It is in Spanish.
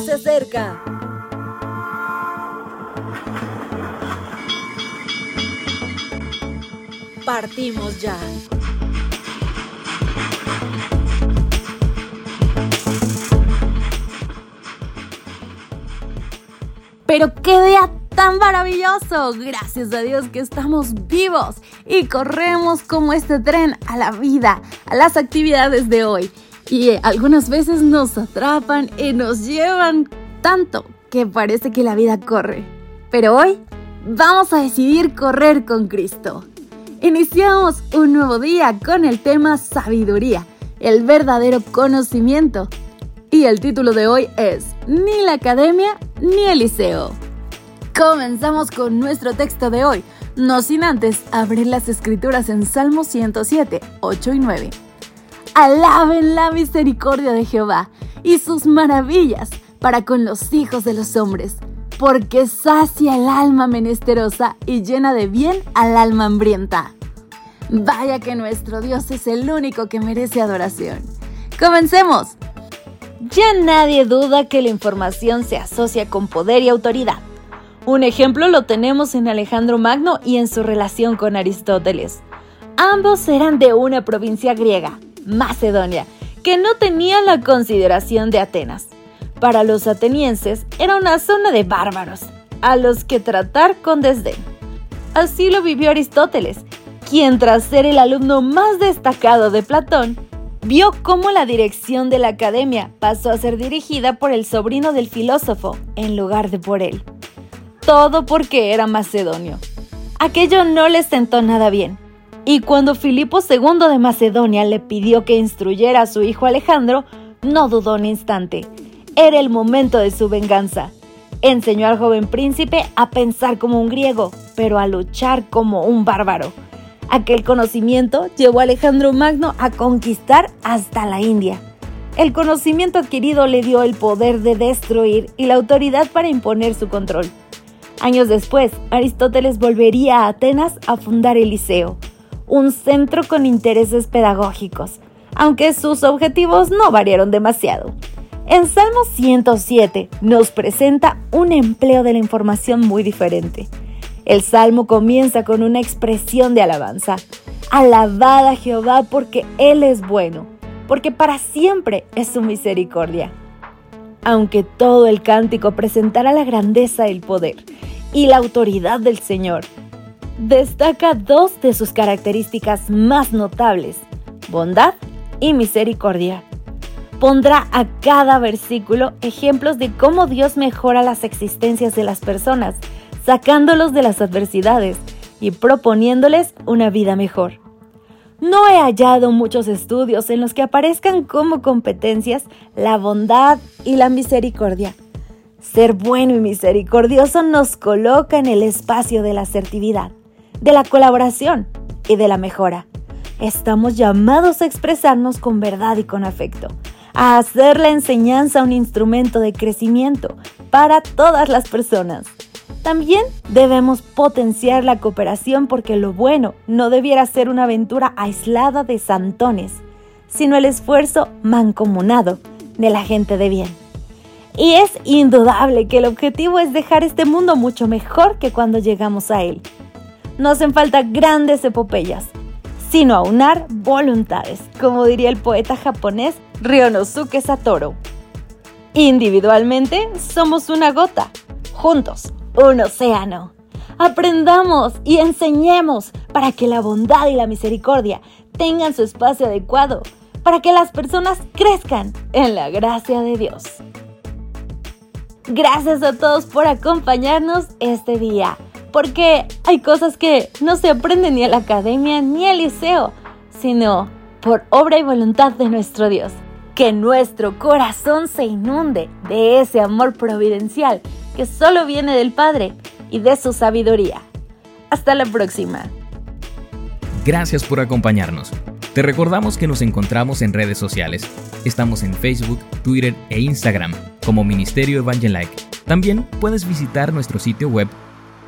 se acerca. Partimos ya. Pero qué día tan maravilloso. Gracias a Dios que estamos vivos y corremos como este tren a la vida, a las actividades de hoy. Y eh, algunas veces nos atrapan y nos llevan tanto que parece que la vida corre. Pero hoy vamos a decidir correr con Cristo. Iniciamos un nuevo día con el tema sabiduría, el verdadero conocimiento. Y el título de hoy es Ni la academia ni el liceo. Comenzamos con nuestro texto de hoy, no sin antes abrir las escrituras en Salmo 107, 8 y 9. Alaben la misericordia de Jehová y sus maravillas para con los hijos de los hombres, porque sacia el alma menesterosa y llena de bien al alma hambrienta. Vaya que nuestro Dios es el único que merece adoración. Comencemos. Ya nadie duda que la información se asocia con poder y autoridad. Un ejemplo lo tenemos en Alejandro Magno y en su relación con Aristóteles. Ambos eran de una provincia griega, Macedonia, que no tenía la consideración de Atenas. Para los atenienses era una zona de bárbaros, a los que tratar con desdén. Así lo vivió Aristóteles, quien tras ser el alumno más destacado de Platón, vio cómo la dirección de la academia pasó a ser dirigida por el sobrino del filósofo en lugar de por él todo porque era macedonio. Aquello no le sentó nada bien, y cuando Filipo II de Macedonia le pidió que instruyera a su hijo Alejandro, no dudó un instante. Era el momento de su venganza. Enseñó al joven príncipe a pensar como un griego, pero a luchar como un bárbaro. Aquel conocimiento llevó a Alejandro Magno a conquistar hasta la India. El conocimiento adquirido le dio el poder de destruir y la autoridad para imponer su control. Años después, Aristóteles volvería a Atenas a fundar el Liceo, un centro con intereses pedagógicos, aunque sus objetivos no variaron demasiado. En Salmo 107 nos presenta un empleo de la información muy diferente. El salmo comienza con una expresión de alabanza. Alabada a Jehová porque Él es bueno, porque para siempre es su misericordia. Aunque todo el cántico presentara la grandeza el poder, y la autoridad del Señor. Destaca dos de sus características más notables, bondad y misericordia. Pondrá a cada versículo ejemplos de cómo Dios mejora las existencias de las personas, sacándolos de las adversidades y proponiéndoles una vida mejor. No he hallado muchos estudios en los que aparezcan como competencias la bondad y la misericordia. Ser bueno y misericordioso nos coloca en el espacio de la asertividad, de la colaboración y de la mejora. Estamos llamados a expresarnos con verdad y con afecto, a hacer la enseñanza un instrumento de crecimiento para todas las personas. También debemos potenciar la cooperación porque lo bueno no debiera ser una aventura aislada de santones, sino el esfuerzo mancomunado de la gente de bien. Y es indudable que el objetivo es dejar este mundo mucho mejor que cuando llegamos a él. No hacen falta grandes epopeyas, sino aunar voluntades, como diría el poeta japonés Ryonosuke Satoru. Individualmente somos una gota, juntos un océano. Aprendamos y enseñemos para que la bondad y la misericordia tengan su espacio adecuado, para que las personas crezcan en la gracia de Dios. Gracias a todos por acompañarnos este día, porque hay cosas que no se aprenden ni en la academia ni el liceo, sino por obra y voluntad de nuestro Dios. Que nuestro corazón se inunde de ese amor providencial que solo viene del Padre y de su sabiduría. Hasta la próxima. Gracias por acompañarnos. Te recordamos que nos encontramos en redes sociales. Estamos en Facebook, Twitter e Instagram como Ministerio Evangelike. También puedes visitar nuestro sitio web